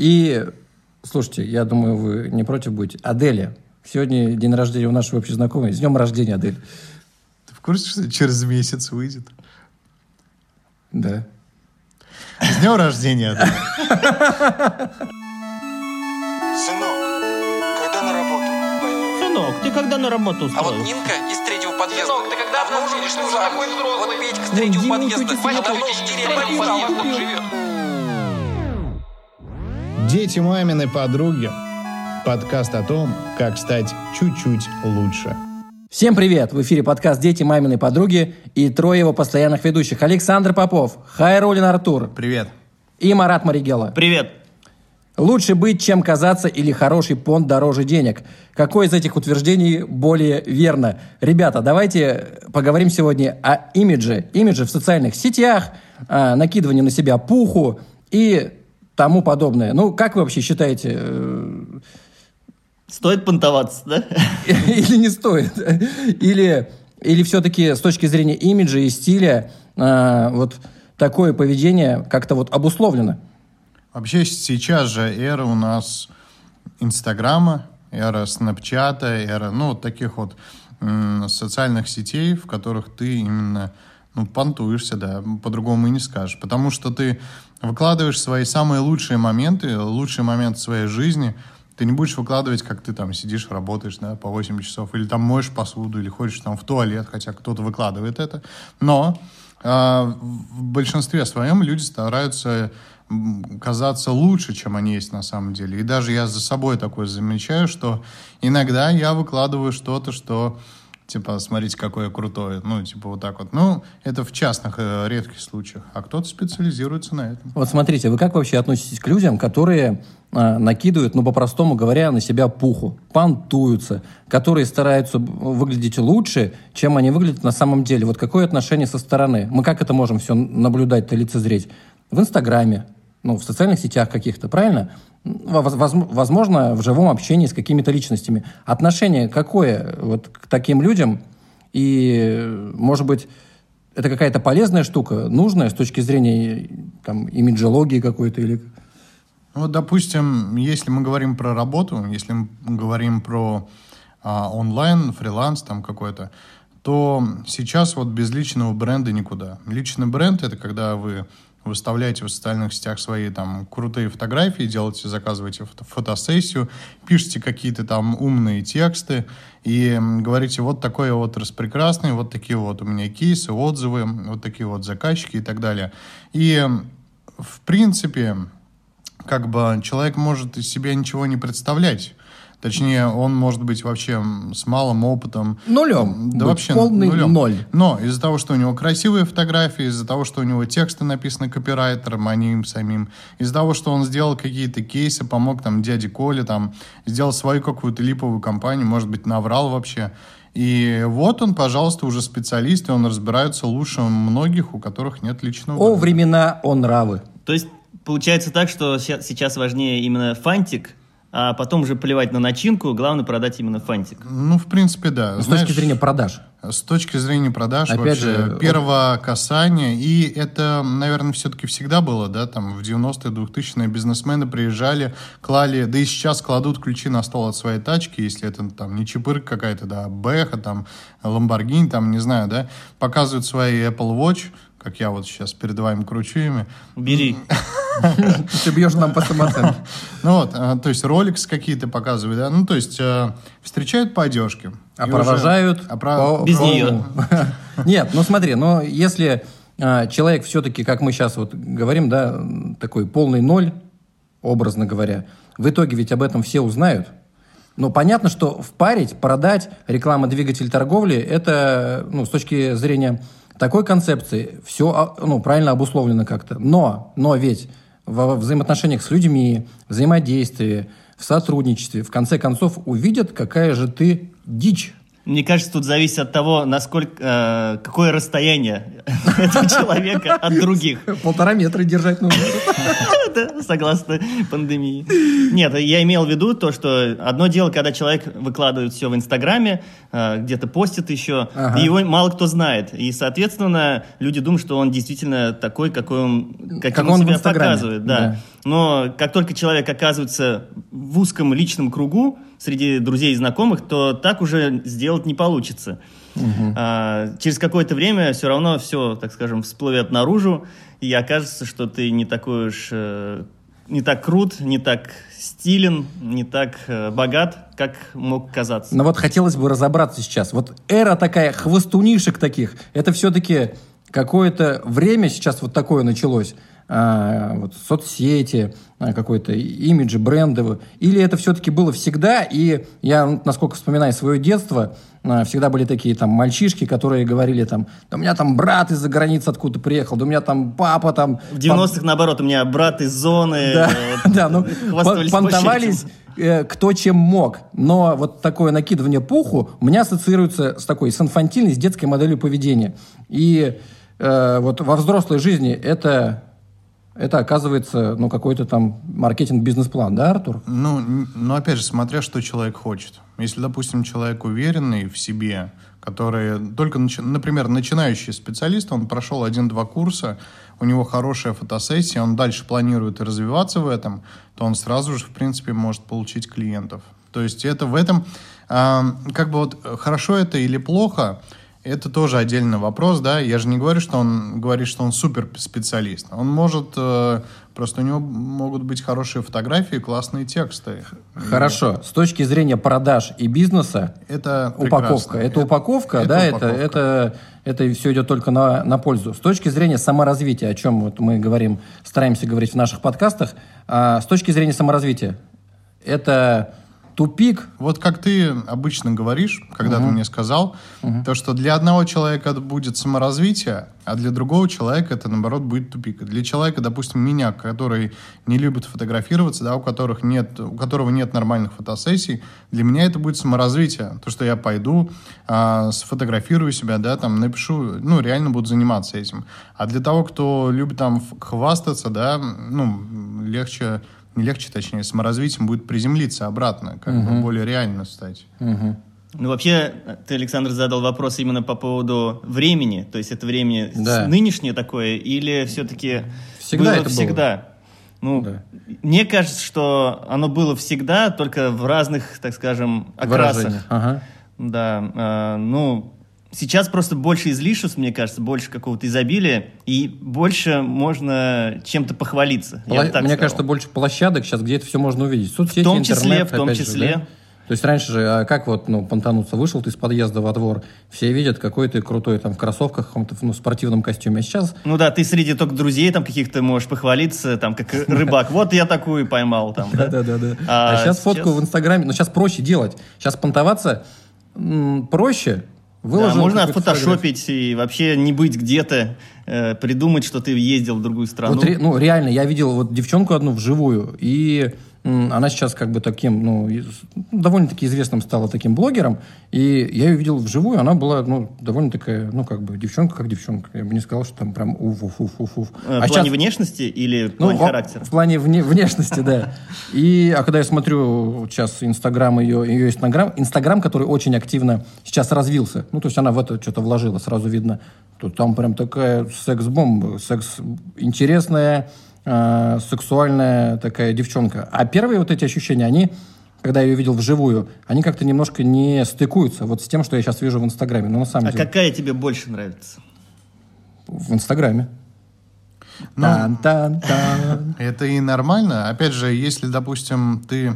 И, слушайте, я думаю, вы не против будете. Аделя. Сегодня день рождения у нашей общей знакомой. С днем рождения, Адель. Ты в курсе, что через месяц выйдет? Да. С днем рождения, Адель. Сынок, когда на работу? Сынок, ты когда на работу А вот? Нинка из третьего подъезда. Сынок, ты когда не мужа? служит. Какой взрослый? Вот Петька с третьего подъезда. Сидит давно в в деревне, деревне подъезд подъезд купил. живет. Дети маминой подруги. Подкаст о том, как стать чуть-чуть лучше. Всем привет! В эфире подкаст «Дети маминой подруги» и трое его постоянных ведущих. Александр Попов, Хайрулин Артур Привет. и Марат Маригела. Привет. Лучше быть, чем казаться, или хороший понт дороже денег. Какое из этих утверждений более верно? Ребята, давайте поговорим сегодня о имидже. Имидже в социальных сетях, о накидывании на себя пуху и тому подобное. Ну, как вы вообще считаете, э, Стоит понтоваться, да? или не стоит? Или, или все-таки с точки зрения имиджа и стиля э, вот такое поведение как-то вот обусловлено? Вообще сейчас же эра у нас Инстаграма, эра Снапчата, эра, ну, вот таких вот социальных сетей, в которых ты именно, ну, понтуешься, да, по-другому и не скажешь. Потому что ты выкладываешь свои самые лучшие моменты, лучший момент своей жизни, ты не будешь выкладывать, как ты там сидишь, работаешь, да, по 8 часов, или там моешь посуду, или ходишь там в туалет, хотя кто-то выкладывает это. Но а, в большинстве своем люди стараются казаться лучше, чем они есть на самом деле. И даже я за собой такое замечаю, что иногда я выкладываю что-то, что типа, смотрите, какой я крутой. Ну, типа, вот так вот. Ну, это в частных, э, редких случаях. А кто-то специализируется на этом. Вот смотрите, вы как вообще относитесь к людям, которые а, накидывают, ну, по-простому говоря, на себя пуху, понтуются, которые стараются выглядеть лучше, чем они выглядят на самом деле? Вот какое отношение со стороны? Мы как это можем все наблюдать-то, лицезреть? В Инстаграме, ну, в социальных сетях каких-то, правильно? Воз- воз- Возможно, в живом общении с какими-то личностями. Отношение какое вот к таким людям? И, может быть, это какая-то полезная штука, нужная с точки зрения там, имиджологии какой-то или... Ну, Вот, допустим, если мы говорим про работу, если мы говорим про а, онлайн, фриланс там какой-то, то сейчас вот без личного бренда никуда. Личный бренд — это когда вы выставляете в социальных сетях свои там крутые фотографии, делаете, заказываете фото- фотосессию, пишете какие-то там умные тексты и говорите, вот такой вот распрекрасный, вот такие вот у меня кейсы, отзывы, вот такие вот заказчики и так далее. И, в принципе, как бы человек может из себя ничего не представлять. Точнее, он может быть вообще с малым опытом. Нулем. Да вообще полный нулем. ноль. Но из-за того, что у него красивые фотографии, из-за того, что у него тексты написаны копирайтером, а не им самим, из-за того, что он сделал какие-то кейсы, помог там дяде Коле, там, сделал свою какую-то липовую компанию, может быть, наврал вообще. И вот он, пожалуйста, уже специалист, и он разбирается лучше многих, у которых нет личного О времена, о нравы. То есть получается так, что сейчас важнее именно фантик, а потом уже плевать на начинку, главное продать именно фантик. Ну, в принципе, да. С Знаешь, точки зрения продаж. С точки зрения продаж, Опять вообще, же, первого касания, и это, наверное, все-таки всегда было, да, там, в 90-е, 2000-е бизнесмены приезжали, клали, да и сейчас кладут ключи на стол от своей тачки, если это, там, не чипырка какая-то, да, а Бэха, там, Ламборгини, там, не знаю, да, показывают свои Apple Watch, как я вот сейчас перед вами кручу ими, Бери. Ты бьешь нам по самооценке. ну вот, а, то есть Rolex какие-то показывают, да, ну то есть э, встречают по одежке. А провожают а Без нее. Нет, ну смотри, но если а, человек все-таки, как мы сейчас вот говорим, да, такой полный ноль, образно говоря, в итоге ведь об этом все узнают. Но понятно, что впарить, продать, реклама двигатель торговли, это, ну, с точки зрения такой концепции, все, ну, правильно обусловлено как-то. Но, но ведь во взаимоотношениях с людьми, взаимодействии, в сотрудничестве, в конце концов, увидят, какая же ты дичь. Мне кажется, тут зависит от того, насколько, э, какое расстояние этого человека от других. Полтора метра держать нужно. это согласно пандемии. Нет, я имел в виду то, что одно дело, когда человек выкладывает все в Инстаграме, э, где-то постит еще, Ага. и его мало кто знает. И, соответственно, люди думают, что он действительно такой, какой он, каким Как он, он себя показывает. Да. да. Но как только человек оказывается в узком личном кругу среди друзей и знакомых, то так уже сделать не получится. А, через какое-то время все равно все, так скажем, всплывет наружу, и окажется, что ты не такой уж э, не так крут, не так стилен, не так э, богат, как мог казаться. Но вот хотелось бы разобраться сейчас. Вот эра такая хвостунишек таких, это все-таки какое-то время сейчас вот такое началось. А, вот соцсети, а, какой-то имидж, бренды. Или это все-таки было всегда, и я, ну, насколько вспоминаю свое детство, а, всегда были такие там мальчишки, которые говорили там, да у меня там брат из-за границы откуда приехал, да у меня там папа там... В 90-х, наоборот, у меня брат из зоны. Да, э, вот, да, ну, понтовались э, кто чем мог. Но вот такое накидывание пуху у меня ассоциируется с такой, с инфантильной, с детской моделью поведения. И э, вот во взрослой жизни это, это оказывается, ну, какой-то там маркетинг-бизнес-план, да, Артур? Ну, ну, опять же, смотря что человек хочет. Если, допустим, человек уверенный в себе, который только, начи- например, начинающий специалист, он прошел один-два курса, у него хорошая фотосессия, он дальше планирует развиваться в этом, то он сразу же, в принципе, может получить клиентов. То есть это в этом, а, как бы вот э, хорошо это или плохо, это тоже отдельный вопрос, да. Я же не говорю, что он говорит, что он супер специалист. Он может э, просто у него могут быть хорошие фотографии, классные тексты. Хорошо. С точки зрения продаж и бизнеса, Это упаковка. прекрасно. Это упаковка, да, это, упаковка. это, это все идет только на, на пользу. С точки зрения саморазвития, о чем вот мы говорим, стараемся говорить в наших подкастах, а, с точки зрения саморазвития, это тупик, Вот как ты обычно говоришь, когда ты мне сказал, то, что для одного человека это будет саморазвитие, а для другого человека это, наоборот, будет тупик. Для человека, допустим, меня, который не любит фотографироваться, да, у, которых нет, у которого нет нормальных фотосессий, для меня это будет саморазвитие. То, что я пойду, а, сфотографирую себя, да, там, напишу, ну, реально буду заниматься этим. А для того, кто любит там хвастаться, да, ну, легче не легче, точнее, саморазвитием будет приземлиться обратно, как бы более реально стать. Ну, вообще, ты, Александр, задал вопрос именно по поводу времени. То есть это время Да. нынешнее такое или все-таки Всегда было это было. всегда? Ну, Да. мне кажется, что оно было всегда, только в разных, так скажем, окрасах. выражение. Ага. Да, э, ну, сейчас просто больше излишеств, мне кажется, больше какого-то изобилия, и больше можно чем-то похвалиться. Пла- Мне сказал. кажется, больше площадок сейчас, где это все можно увидеть. Соцсети, В том числе, интернет, в том опять же, числе. да? То есть раньше же, а как вот, ну, понтануться, вышел ты из подъезда во двор, все видят, какой ты крутой там в кроссовках, в каком-то ну, спортивном костюме. А сейчас Ну да, ты среди только друзей там каких-то можешь похвалиться, там, как рыбак. Вот я такую поймал там, да? Да, да, да. А А, сейчас фотку в Инстаграме, но сейчас проще делать. Сейчас понтоваться м, проще. Да, Выложил можно фотографию. отфотошопить и вообще не быть где-то, э, придумать, что ты ездил в другую страну. Вот ну, реально, я видел вот девчонку одну вживую, и она сейчас как бы таким, ну, довольно-таки известным стала таким блогером, и я ее видел вживую, она была, ну, довольно такая, ну, как бы девчонка как девчонка. Я бы не сказал, что там прям уф-уф-уф-уф. Э, в плане внешности или в Ну, плане во- характера? В плане вне- внешности, да. И, а когда я смотрю сейчас Инстаграм ее, ее Инстаграм, Инстаграм, который очень активно сейчас развился, ну, то есть она в это что-то вложила, сразу видно, то там прям такая секс-бомба, секс интересная, э, сексуальная такая девчонка. А первые вот эти ощущения, они, когда я ее видел вживую, они как-то немножко не стыкуются вот с тем, что я сейчас вижу в Инстаграме. Ну, на самом А деле, какая тебе больше нравится? в Инстаграме. Ну, Тан-тан-тан. Это и нормально. Опять же, если, допустим, ты,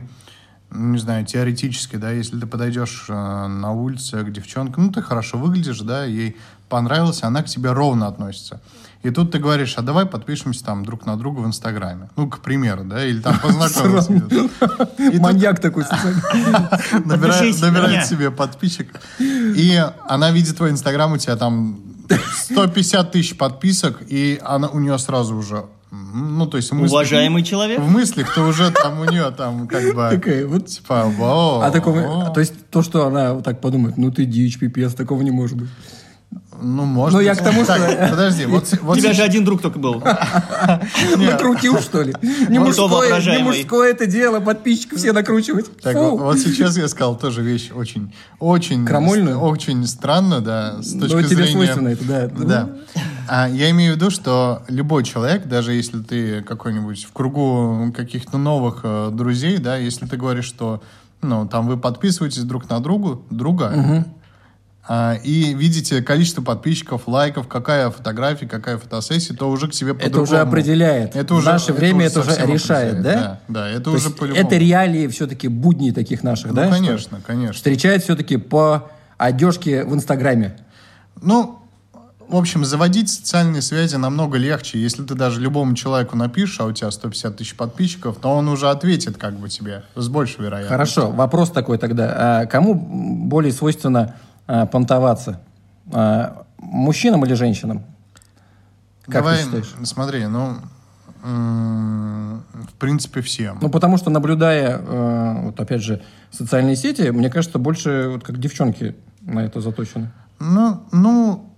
не знаю, теоретически, да, если ты подойдешь э, на улице к девчонке, ну, ты хорошо выглядишь, да, ей понравилось, она к тебе ровно относится. И тут ты говоришь, а давай подпишемся там друг на друга в Инстаграме. Ну, к примеру, да, или там познакомимся. Маньяк такой. набирает, себе подписчик. И она видит твой Инстаграм, у тебя там 150 тысяч подписок, и она, у нее сразу уже... Ну, то есть... в мыслях- Уважаемый человек? В мыслях ты уже там у нее там как бы... Такая вот. Типа, «Во, А такого, во». то есть то, что она вот так подумает, ну ты дичь, пипец, такого не может быть. Ну, может Ну, я к тому, Так, что- Подожди, вот, с- У вот тебя сейчас- же один друг только был. Накрутил, что ли? Не мужское, не воображаемый. мужское это дело, подписчиков все накручивать. Так, вот, вот сейчас я сказал тоже вещь очень, очень, Крамольную? очень странно, да, с точки Ну, тебе зрения. свойственно это, да. Да. А, я имею в виду, что любой человек, даже если ты какой-нибудь в кругу каких-то новых э, друзей, да, если ты говоришь, что, ну, там вы подписываетесь друг на другу, друга, а, и видите количество подписчиков, лайков, какая фотография, какая фотосессия, то уже к себе Это по-другому. уже определяет. Это уже, В наше время это уже решает, да? Да, да, это То уже по-любому. это реалии все-таки будни таких наших, Ну, да? что конечно, конечно. Встречают все-таки по одежке в Инстаграме. Ну, в общем, заводить социальные связи намного легче. Если ты даже любому человеку напишешь, а у тебя 150 тысяч подписчиков, то он уже ответит как бы тебе с большей вероятностью. Хорошо, вопрос такой тогда. А кому более свойственно а, понтоваться? А, мужчинам или женщинам? Как Давай, ты считаешь? смотри, ну, в принципе, всем. Ну, потому что, наблюдая, э, вот опять же, социальные сети, мне кажется, больше вот как девчонки на это заточены. Ну, ну,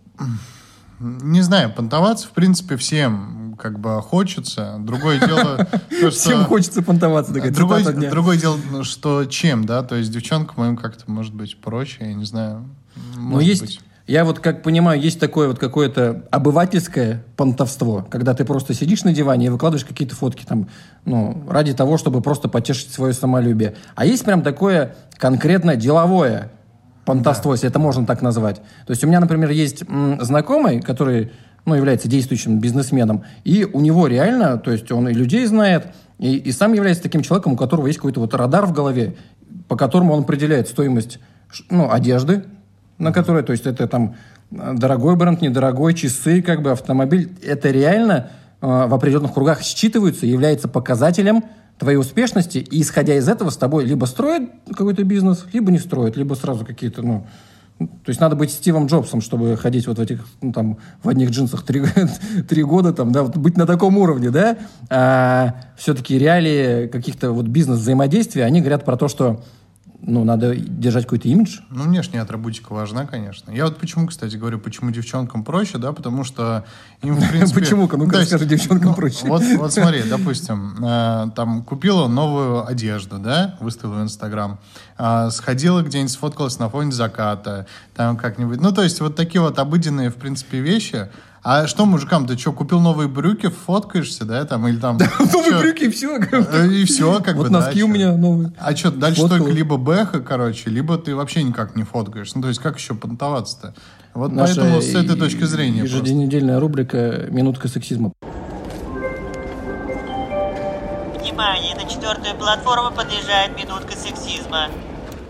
не знаю, понтоваться, в принципе, всем как бы хочется. Другое дело, то, что... Всем хочется понтоваться, такая Другое, другое дело, ну, что чем, да, то есть девчонкам им как-то может быть проще, я не знаю. Но может есть, быть. я вот как понимаю, есть такое вот какое-то обывательское понтовство, когда ты просто сидишь на диване и выкладываешь какие-то фотки там, ну, ради того, чтобы просто потешить свое самолюбие. А есть прям такое конкретно деловое понтовство, если это можно так назвать. То есть у меня, например, есть знакомый, который, ну, является действующим бизнесменом, и у него реально, то есть он и людей знает, и, и сам является таким человеком, у которого есть какой-то вот радар в голове, по которому он определяет стоимость ну, одежды, на которой, то есть это там э, дорогой бренд, недорогой, часы, как бы автомобиль. Это реально э, в определенных кругах считываются, является показателем твоей успешности, и исходя из этого с тобой либо строят какой-то бизнес, либо не строят, либо сразу какие-то, ну, то есть надо быть Стивом Джобсом, чтобы ходить вот в этих, ну, там, в одних джинсах три, три года, там, да, вот быть на таком уровне, да. А все-таки реалии каких-то вот бизнес-взаимодействия, они говорят про то, что, ну, надо держать какой-то имидж, Ну, внешняя атрибутика важна, конечно. Я вот почему, кстати, говорю, почему девчонкам проще, да, потому что им, в принципе... Почему-ка? То есть, расскажи, девчонкам ну, проще. Вот, вот смотри, допустим, э, там купила новую одежду, да, выставила в Инстаграм, а, сходила где-нибудь, сфоткалась на фоне заката, там как-нибудь. Ну, то есть вот такие вот обыденные, в принципе, вещи. А что мужикам, ты что, купил новые брюки, фоткаешься, да, там, или там... Новые брюки, и все. Э, И все, как бы, Вот да, носки у меня новые. А что, дальше только либо бэха, короче, либо ты вообще никак не фоткаешь. Ну, то есть, как еще понтоваться-то? Вот поэтому с этой точки зрения. Еженедельная рубрика «Минутка сексизма». Внимание, на четвертую платформу подъезжает минутка сексизма.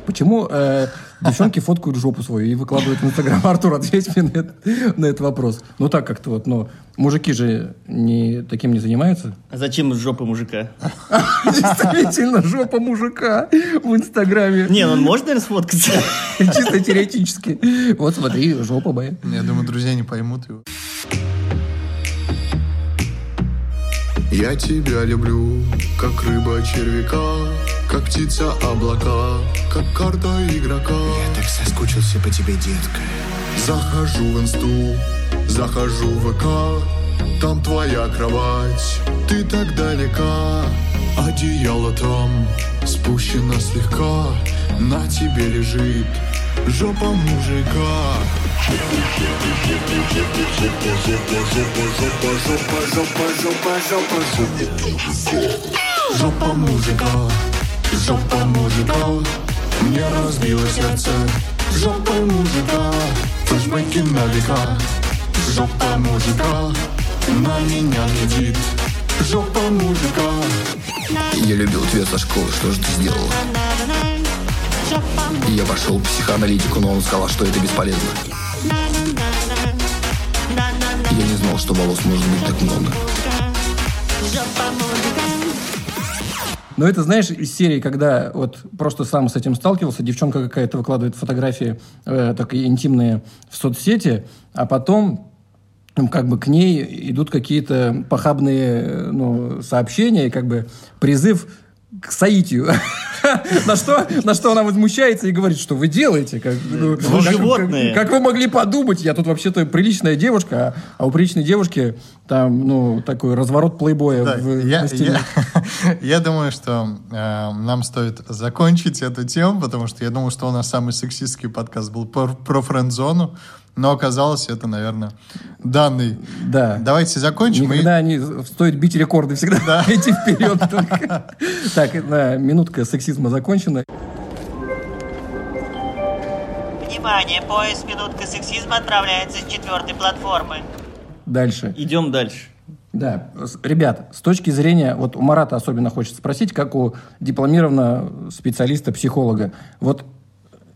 Почему э, девчонки фоткают жопу свою и выкладывают в Инстаграм? Артур, ответь мне на, этот- на этот вопрос. Ну так как-то вот, но мужики же не, таким не занимаются. А зачем жопа мужика? Действительно, жопа мужика в Инстаграме. Не, ну он может, наверное, сфоткаться. Чисто теоретически. Вот смотри, жопа моя. Я думаю, друзья не поймут его. Я тебя люблю, как рыба червяка, как птица облака, как карта игрока. Я так соскучился по тебе, детка. Захожу в инсту, захожу в ВК, там твоя кровать, ты так далека. Одеяло там спущено слегка, на тебе лежит жопа мужика. Жопа мужика, жопа мужика, мне разбило сердце. Жопа мужика, флешбеки на века. Жопа мужика, на меня глядит. Жопа мужика. Я любил тебя со школы, что же ты сделала? Я пошел к психоаналитику, но он сказал, что это бесполезно. Я не знал, что волос может быть так много. Но это, знаешь, из серии, когда вот просто сам с этим сталкивался, девчонка какая-то выкладывает фотографии э, такие интимные в соцсети, а потом как бы к ней идут какие-то похабные э, ну, сообщения, и как бы призыв к соитию. На что, на что она возмущается и говорит, что вы делаете? Как, ну, Вы как- животные. Как, как вы могли подумать? Я тут вообще-то приличная девушка, а, а у приличной девушки там, ну, такой разворот плейбоя Да, в, я, стене. я- я думаю, что э, нам стоит закончить эту тему, потому что я думал, что у нас самый сексистский подкаст был про, про френд-зону, но оказалось, это, наверное, данный. Да. Давайте закончим. и- Никогда не стоит бить рекорды, всегда идти вперед. Так, да, минутка сексизма закончена. Внимание, поезд «Минутка сексизма» отправляется с четвертой платформы. Дальше. Идем дальше. Да, ребят, с точки зрения, вот у Марата особенно хочется спросить, как у дипломированного специалиста-психолога, вот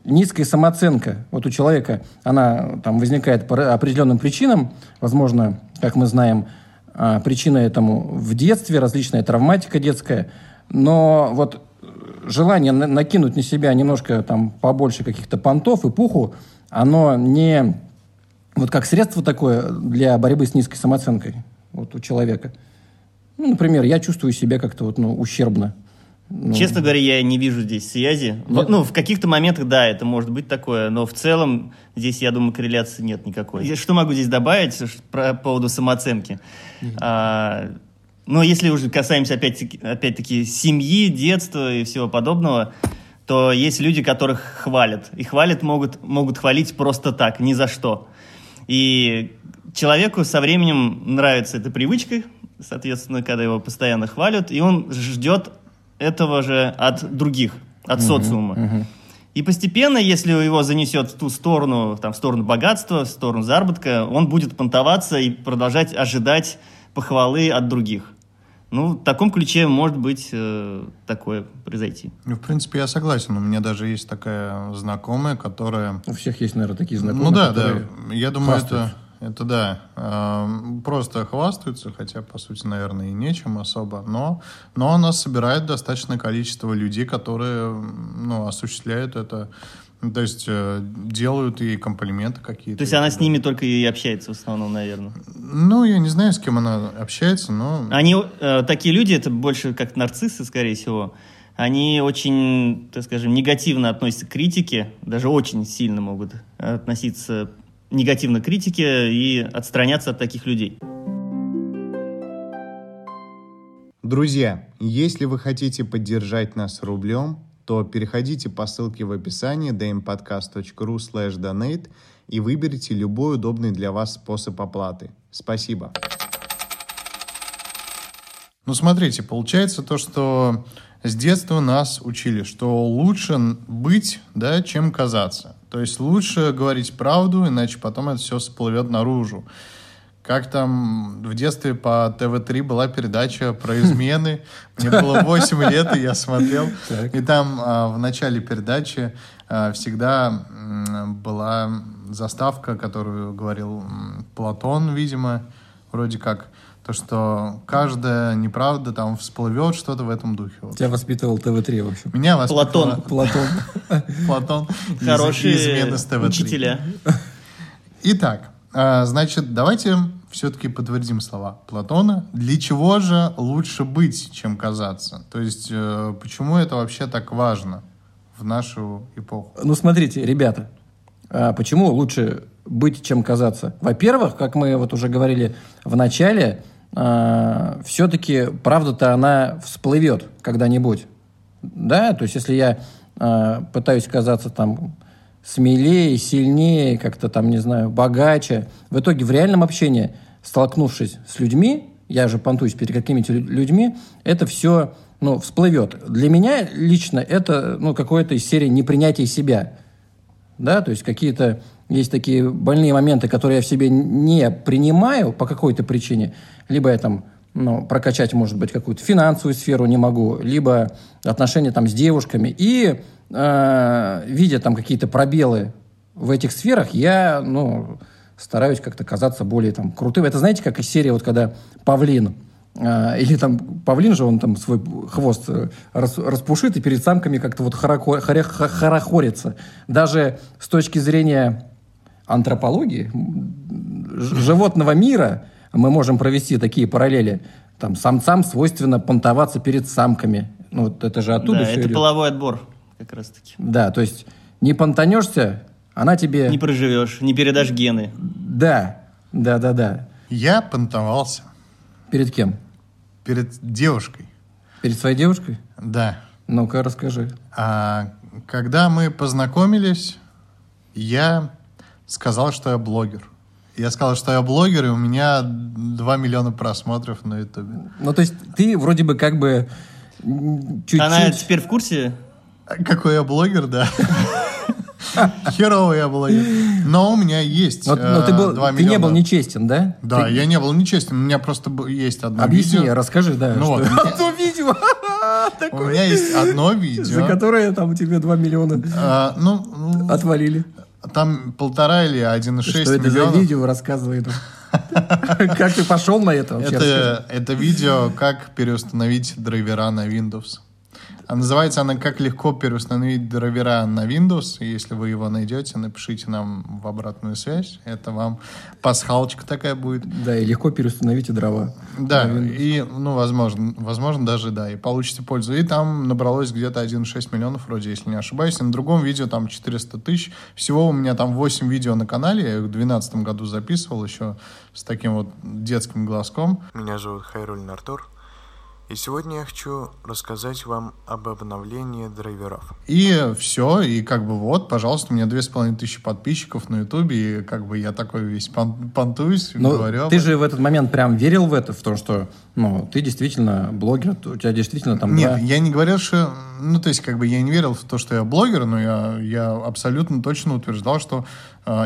низкая самооценка, вот у человека, она там возникает по определенным причинам, возможно, как мы знаем, а, причина этому в детстве, различная травматика детская, но вот желание на- накинуть на себя немножко там побольше каких-то понтов и пуху, оно не вот как средство такое для борьбы с низкой самооценкой вот у человека. Ну, например, я чувствую себя как-то вот, ну, ущербно. Ну, Честно говоря, я не вижу здесь связи. В- Ну, в каких-то моментах, да, это может быть такое, но в целом здесь, я думаю, корреляции нет никакой. Что могу здесь добавить по поводу самооценки? А, ну, если уже касаемся опять-таки, опять-таки семьи, детства и всего подобного, то есть люди, которых хвалят. И хвалят могут, могут хвалить просто так, ни за что. И человеку со временем нравится эта привычка, соответственно, когда его постоянно хвалят, и он ждет этого же от других, от социума. И постепенно, если его занесет в ту сторону, там, в сторону богатства, в сторону заработка, он будет понтоваться и продолжать ожидать похвалы от других. Ну, в таком ключе может быть э, такое произойти. Ну, в принципе, я согласен. У меня даже есть такая знакомая, которая... У всех есть, наверное, такие знакомые. ну да, которые да. Я думаю, это, хвастаются. Это да. эм, Просто хвастаются, хотя, по сути, наверное, и нечем особо. Но, но она собирает достаточное количество людей, которые ну, осуществляют это. То есть э, делают ей комплименты какие-то. То есть она с ними только и общается в основном, наверное. Ну, я не знаю, с кем она общается, но... Они, э, такие люди, это больше как нарциссы, скорее всего. Они очень, так скажем, негативно относятся к критике, даже очень сильно могут относиться негативно к критике и отстраняться от таких людей. Друзья, если вы хотите поддержать нас рублем, то переходите по ссылке в описании dmpodcast.ru slash donate и выберите любой удобный для вас способ оплаты. Спасибо. Ну, смотрите, получается то, что с детства нас учили, что лучше быть, да, чем казаться. То есть лучше говорить правду, иначе потом это все всплывет наружу. Как там в детстве по ТВ-3 была передача про измены. Мне было 8 лет, и я смотрел. И там а, в начале передачи а, всегда была заставка, которую говорил Платон, видимо, вроде как, то, что каждая неправда там всплывет, что-то в этом духе. Вот. Тебя воспитывал ТВ-3, в общем. Меня воспитывала Платон. Платон. Платон Хорошие измены с ТВ-3. учителя. Итак, а, значит, давайте все-таки подтвердим слова Платона. Для чего же лучше быть, чем казаться? То есть, э, почему это вообще так важно в нашу эпоху? Ну, смотрите, ребята, а почему лучше быть, чем казаться? Во-первых, как мы вот уже говорили в начале, все-таки правда-то она всплывет когда-нибудь. Да, то есть если я а, пытаюсь казаться там смелее, сильнее, как-то там, не знаю, богаче, в итоге в реальном общении, столкнувшись с людьми, я же понтуюсь перед какими-то лю- людьми, это все ну, всплывет. Для меня лично это ну, какое-то из серии непринятия себя. Да, то есть какие-то есть такие больные моменты, которые я в себе не принимаю по какой-то причине. Либо я там ну, прокачать, может быть, какую-то финансовую сферу не могу, либо отношения там с девушками. И э, видя там какие-то пробелы в этих сферах, я ну, стараюсь как-то казаться более там крутым. Это знаете, как из серии, вот когда павлин а, или там павлин же, он там свой хвост э, рас- распушит и перед самками как-то вот хорохорится. Даже с точки зрения антропологии, животного мира, мы можем провести такие параллели. Там самцам свойственно понтоваться перед самками. Ну, вот это же оттуда Да, все это идет. половой отбор как раз-таки. Да, то есть не понтанешься, она тебе... Не проживешь, не передашь гены. Да, да, да, да. Я понтовался Перед кем? перед девушкой. Перед своей девушкой? Да. Ну-ка, расскажи. А когда мы познакомились, я сказал, что я блогер. Я сказал, что я блогер, и у меня 2 миллиона просмотров на ютубе. Ну, то есть ты вроде бы как бы чуть-чуть... Она теперь в курсе? Какой я блогер, да. Херовый я блогер. Но у меня есть Но, но ты, был, э, 2 ты не был нечестен, да? Да, Ты- я не был нечестен. У меня просто есть одно Объясни, видео. расскажи, да. Ну что- вот, у меня- Одно видео, У меня есть одно за видео. которое там тебе 2 миллиона А, Ну, ну, отвалили. Там полтора или 1,6 Что это миллионов. за видео, рассказывай. нам. Как ты пошел на это вообще? Это, это видео, как переустановить драйвера на Windows. А называется она «Как легко переустановить драйвера на Windows». И если вы его найдете, напишите нам в обратную связь. Это вам пасхалочка такая будет. Да, и легко переустановите дрова. Да, и, ну, возможно, возможно, даже, да, и получите пользу. И там набралось где-то 1,6 миллионов, вроде, если не ошибаюсь. И на другом видео там 400 тысяч. Всего у меня там 8 видео на канале. Я их в 2012 году записывал еще с таким вот детским глазком. Меня зовут Хайруль Артур, и сегодня я хочу рассказать вам об обновлении драйверов. И все, и как бы вот, пожалуйста, у меня две с половиной тысячи подписчиков на Ютубе, и как бы я такой весь пон- понтуюсь, Но говорю. Ну, ты этом. же в этот момент прям верил в это, в то, что ну, ты действительно блогер, у тебя действительно там... Нет, да, я не говорил, что... Ну, то есть, как бы я не верил в то, что я блогер, но я, я абсолютно точно утверждал, что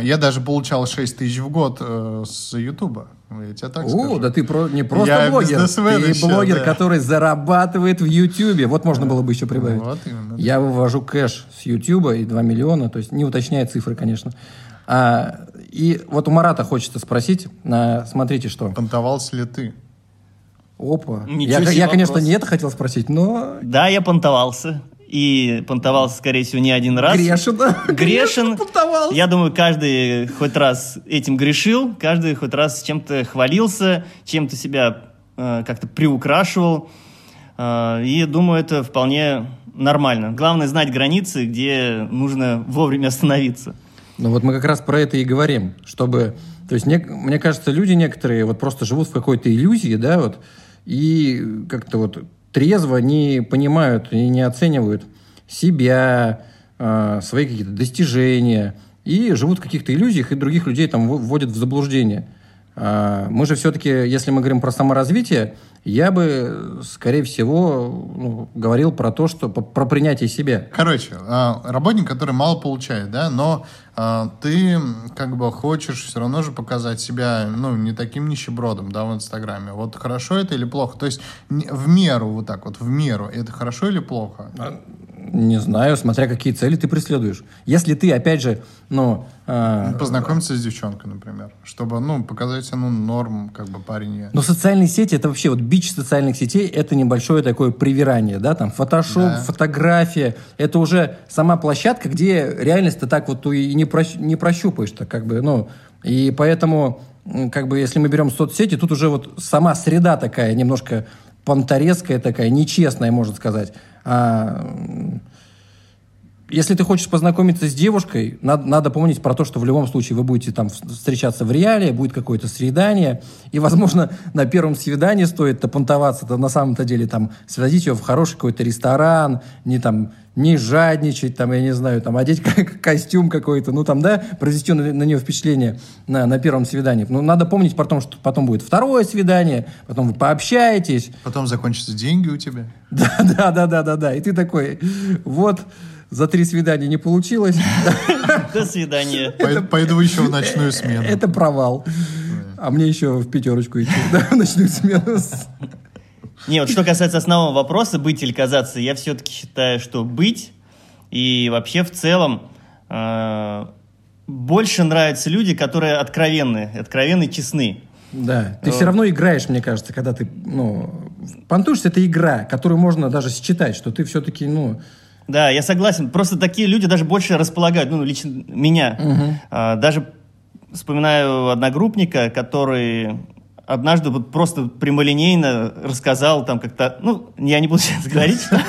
я даже получал 6 тысяч в год э, с Ютуба. Я тебе так О, скажу. да ты про- не просто Я блогер, ты еще, блогер, да. который зарабатывает в Ютьюбе. Вот можно было бы еще прибавить. Вот именно. Я вывожу кэш с Ютьюба и 2 миллиона, то есть не уточняя цифры, конечно. А, и вот у Марата хочется спросить, а, смотрите, что. Понтовался ли ты? Опа. Ничего Я, себе я, конечно, вопрос. не это хотел спросить, но Да, я понтовался. И понтовался, скорее всего, не один раз. грешен. Грешен. понтовался. Я думаю, каждый хоть раз этим грешил, каждый хоть раз чем-то хвалился, чем-то себя э, как-то приукрашивал. Э, и думаю, это вполне нормально. Главное знать границы, где нужно вовремя остановиться. Ну вот мы как раз про это и говорим, чтобы... То есть нек- мне кажется, люди некоторые вот просто живут в какой-то иллюзии, да, вот, и как-то вот трезво не понимают и не оценивают себя, э, свои какие-то достижения, и живут в каких-то иллюзиях, и других людей там вводят в заблуждение. А мы же все-таки, если мы говорим про саморазвитие, я бы, скорее всего, ну, говорил про то, что про принятие себя. Короче, а, работник, который мало получает, да, но а, ты как бы хочешь все равно же показать себя, ну, не таким нищебродом, да, в Инстаграме. Вот хорошо это или плохо? То есть в меру, вот так вот, в меру. Это хорошо или плохо? Не знаю, смотря какие цели ты преследуешь. Если ты, опять же, ну... э, Познакомиться с девчонкой, например, чтобы, ну, показать, ну, норм, как бы парень но социальные сети, это вообще, вот бич социальных сетей, это небольшое такое привирание, да, там, фотошоп, Да. фотография, это уже сама площадка, где реальность ты так вот и не, прощ- не прощупаешь, так как бы, ну, и поэтому, как бы, если мы берем соцсети, тут уже вот сама среда такая, немножко понторезкая такая, нечестная, можно сказать. А, если ты хочешь познакомиться с девушкой, надо, надо помнить про то, что в любом случае вы будете там встречаться в реале, будет какое-то свидание, и, возможно, на первом свидании стоит понтоваться, то на самом-то деле там свозить ее в хороший какой-то ресторан, не там не жадничать, там, я не знаю, там, одеть как костюм какой-то, ну, там, да, произвести на, на нее впечатление на, на первом свидании. Но надо помнить про то, что потом будет второе свидание, потом вы пообщаетесь, Потом закончатся деньги у тебя. да, да, да, да, да, да. И ты такой, вот, за три свидания не получилось. До свидания. Пой- Пойду еще в ночную смену. Это провал. А мне еще в пятерочку идти, да, в ночную смену. Не, вот что касается основного вопроса, быть или казаться, я все-таки считаю, что быть и вообще в целом э, больше нравятся люди, которые откровенны, откровенны, честны. Да, ты все равно играешь, мне кажется, когда ты, ну, понтуешься, это игра, которую можно даже считать, что ты все-таки, ну, Да, я согласен. Просто такие люди даже больше располагают, ну, лично меня. А, даже вспоминаю одногруппника, который однажды вот просто прямолинейно рассказал там как-то, ну, я не буду сейчас говорить, что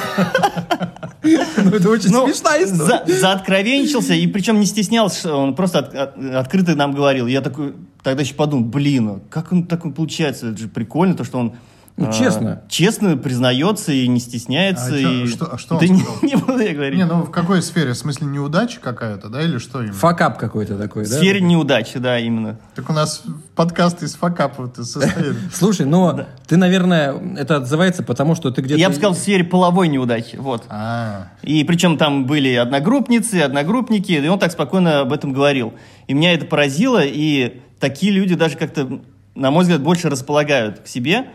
Ну, это очень Ну, смешная история. за, заоткровенничался, и причем не стеснялся, он просто от- от- открыто нам говорил. Я такой, тогда еще подумал, блин, а как он так получается? Это же прикольно, то, что он Ну, а, честно. честно признается и не стесняется. А и... что- а что Да он не, сказал? не буду я говорить. Не, ну в какой сфере? В смысле неудача какая-то, да, или что именно? Факап какой-то такой, В да? сфере неудачи, да, именно. Так у нас подкаст из факапов состоит. Слушай, но ты, наверное, это отзывается потому, что ты где-то... Я бы сказал, в сфере половой неудачи, вот. А, И причем там были одногруппницы, одногруппники, и он так спокойно об этом говорил. И меня это поразило, и такие люди даже как-то, на мой взгляд, больше располагают к себе,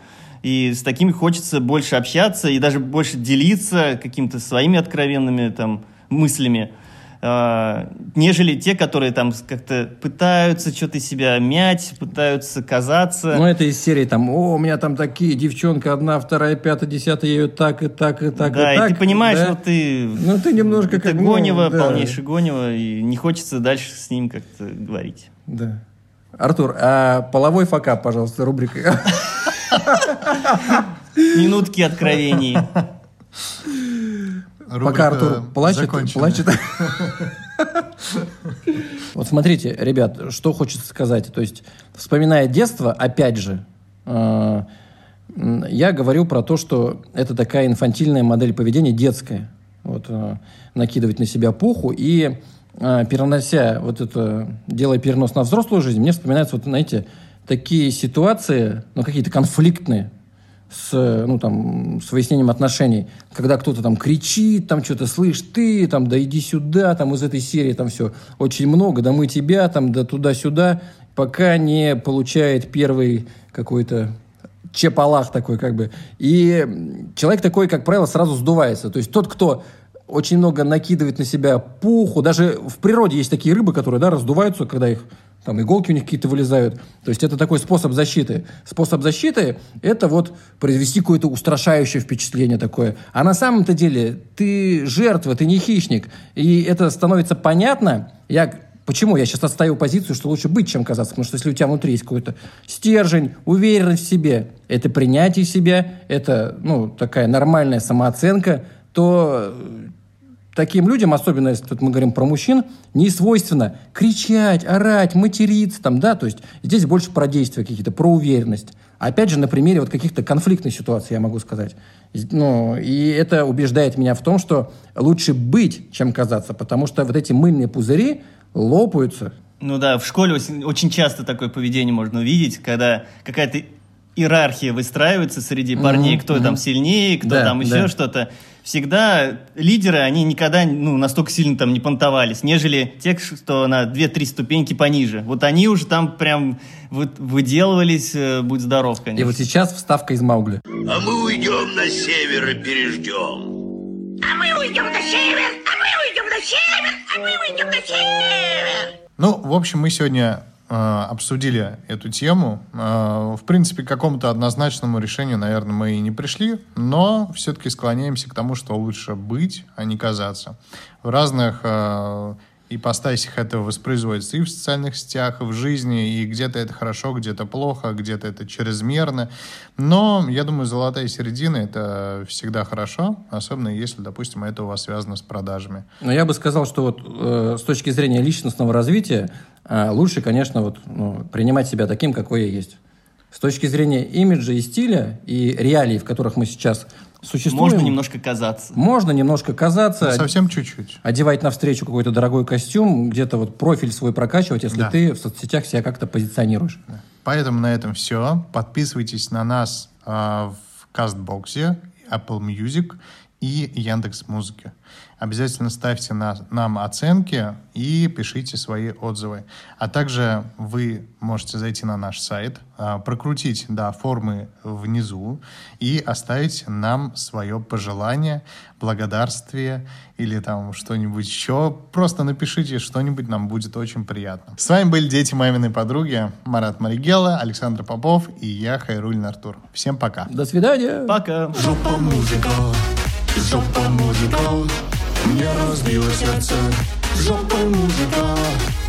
и с такими хочется больше общаться и даже больше делиться какими-то своими откровенными там мыслями, а, нежели те, которые там как-то пытаются что-то из себя мять, пытаются казаться. Ну, это из серии там, о, у меня там такие, девчонка одна, вторая, пятая, десятая, я ее так и так и так да, и и, так. ты понимаешь, да? что ты... Ну, ты немножко это как... ну, Гонева, да. полнейший Гонева, и не хочется дальше с ним как-то говорить. Да. Артур, а половой факап, пожалуйста, рубрика. Минутки откровений. рубрика Пока Артур плачет, плачет. Вот смотрите, ребят, что хочется сказать. То есть, вспоминая детство, опять же, э, я говорю про то, что это такая инфантильная модель поведения, детская. Вот, э, накидывать на себя пуху и э, перенося вот это, делая перенос на взрослую жизнь, мне вспоминаются, вот, знаете, такие ситуации, ну, какие-то конфликтные, с, э, ну, там, с выяснением отношений, когда кто-то там кричит, там что-то слышь, ты, там, да иди сюда, там из этой серии там все очень много, да мы тебя, там, да туда-сюда, пока не получает первый какой-то чепалах такой как бы. И человек такой, как правило, сразу сдувается. То есть тот, кто очень много накидывает на себя пуху, даже в природе есть такие рыбы, которые, да, раздуваются, когда их там иголки у них какие-то вылезают. То есть это такой способ защиты. Способ защиты – это вот произвести какое-то устрашающее впечатление такое. А на самом-то деле ты жертва, ты не хищник. И это становится понятно. Я Почему? Я сейчас отстаю позицию, что лучше быть, чем казаться. Потому что если у тебя внутри есть какой-то стержень, уверенность в себе, это принятие себя, это ну, такая нормальная самооценка, то э, таким людям, особенно если тут мы говорим про мужчин, не свойственно кричать, орать, материться, там, да, то есть здесь больше про действия какие-то, про уверенность. Опять же, на примере вот каких-то конфликтных ситуаций я могу сказать. Ну, и это убеждает меня в том, что лучше быть, чем казаться, потому что вот эти мыльные пузыри лопаются. Ну да, в школе очень, часто такое поведение можно увидеть, когда какая-то иерархия выстраивается среди парней, кто там сильнее, кто Да, там еще да. что-то. Всегда лидеры, они никогда ну, настолько сильно там не понтовались, нежели те, что на 2-3 ступеньки пониже. Вот они уже там прям вот выделывались, э, будь здоров, И конечно. вот сейчас вставка из Маугли. А мы уйдем на север и переждем. А мы уйдем на север! А мы уйдем на север! А мы уйдем на север! Ну, в общем, мы сегодня обсудили эту тему. Э, в принципе, к какому-то однозначному решению, наверное, мы и не пришли, но все-таки склоняемся к тому, что лучше быть, а не казаться. В разных э, ипостасях это воспроизводится и в социальных сетях, и в жизни, и где-то это хорошо, где-то плохо, где-то это чрезмерно. Но, я думаю, золотая середина — это всегда хорошо, особенно если, допустим, это у вас связано с продажами. Но я бы сказал, что вот э, с точки зрения личностного развития э, лучше, конечно, вот, ну, принимать себя таким, какой я есть. С точки зрения имиджа и стиля, и реалий, в которых мы сейчас существуем, Можно немножко казаться. можно немножко казаться, Ну, совсем чуть-чуть. одевать навстречу какой-то дорогой костюм, где-то вот профиль свой прокачивать, если Да. ты в соцсетях себя как-то позиционируешь. Поэтому на этом все. Подписывайтесь на нас а, в Кастбоксе, Apple Music и Яндекс Музыке. Обязательно ставьте на- нам оценки и пишите свои отзывы. А также вы можете зайти на наш сайт, а, прокрутить до формы внизу и оставить нам свое пожелание, благодарствие или там что-нибудь еще. Просто напишите что-нибудь, нам будет очень приятно. С вами были дети маминой подруги Марат Маригела, Александр Попов и я, Хайруль Артур. Всем пока. До свидания! Пока. Жопа мужика, жопа мужика Мне разбило сердце Жопа мужика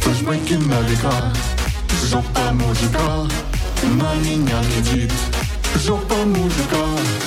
Флешбеки на века Жопа мужика На меня глядит жопа мужика Жопа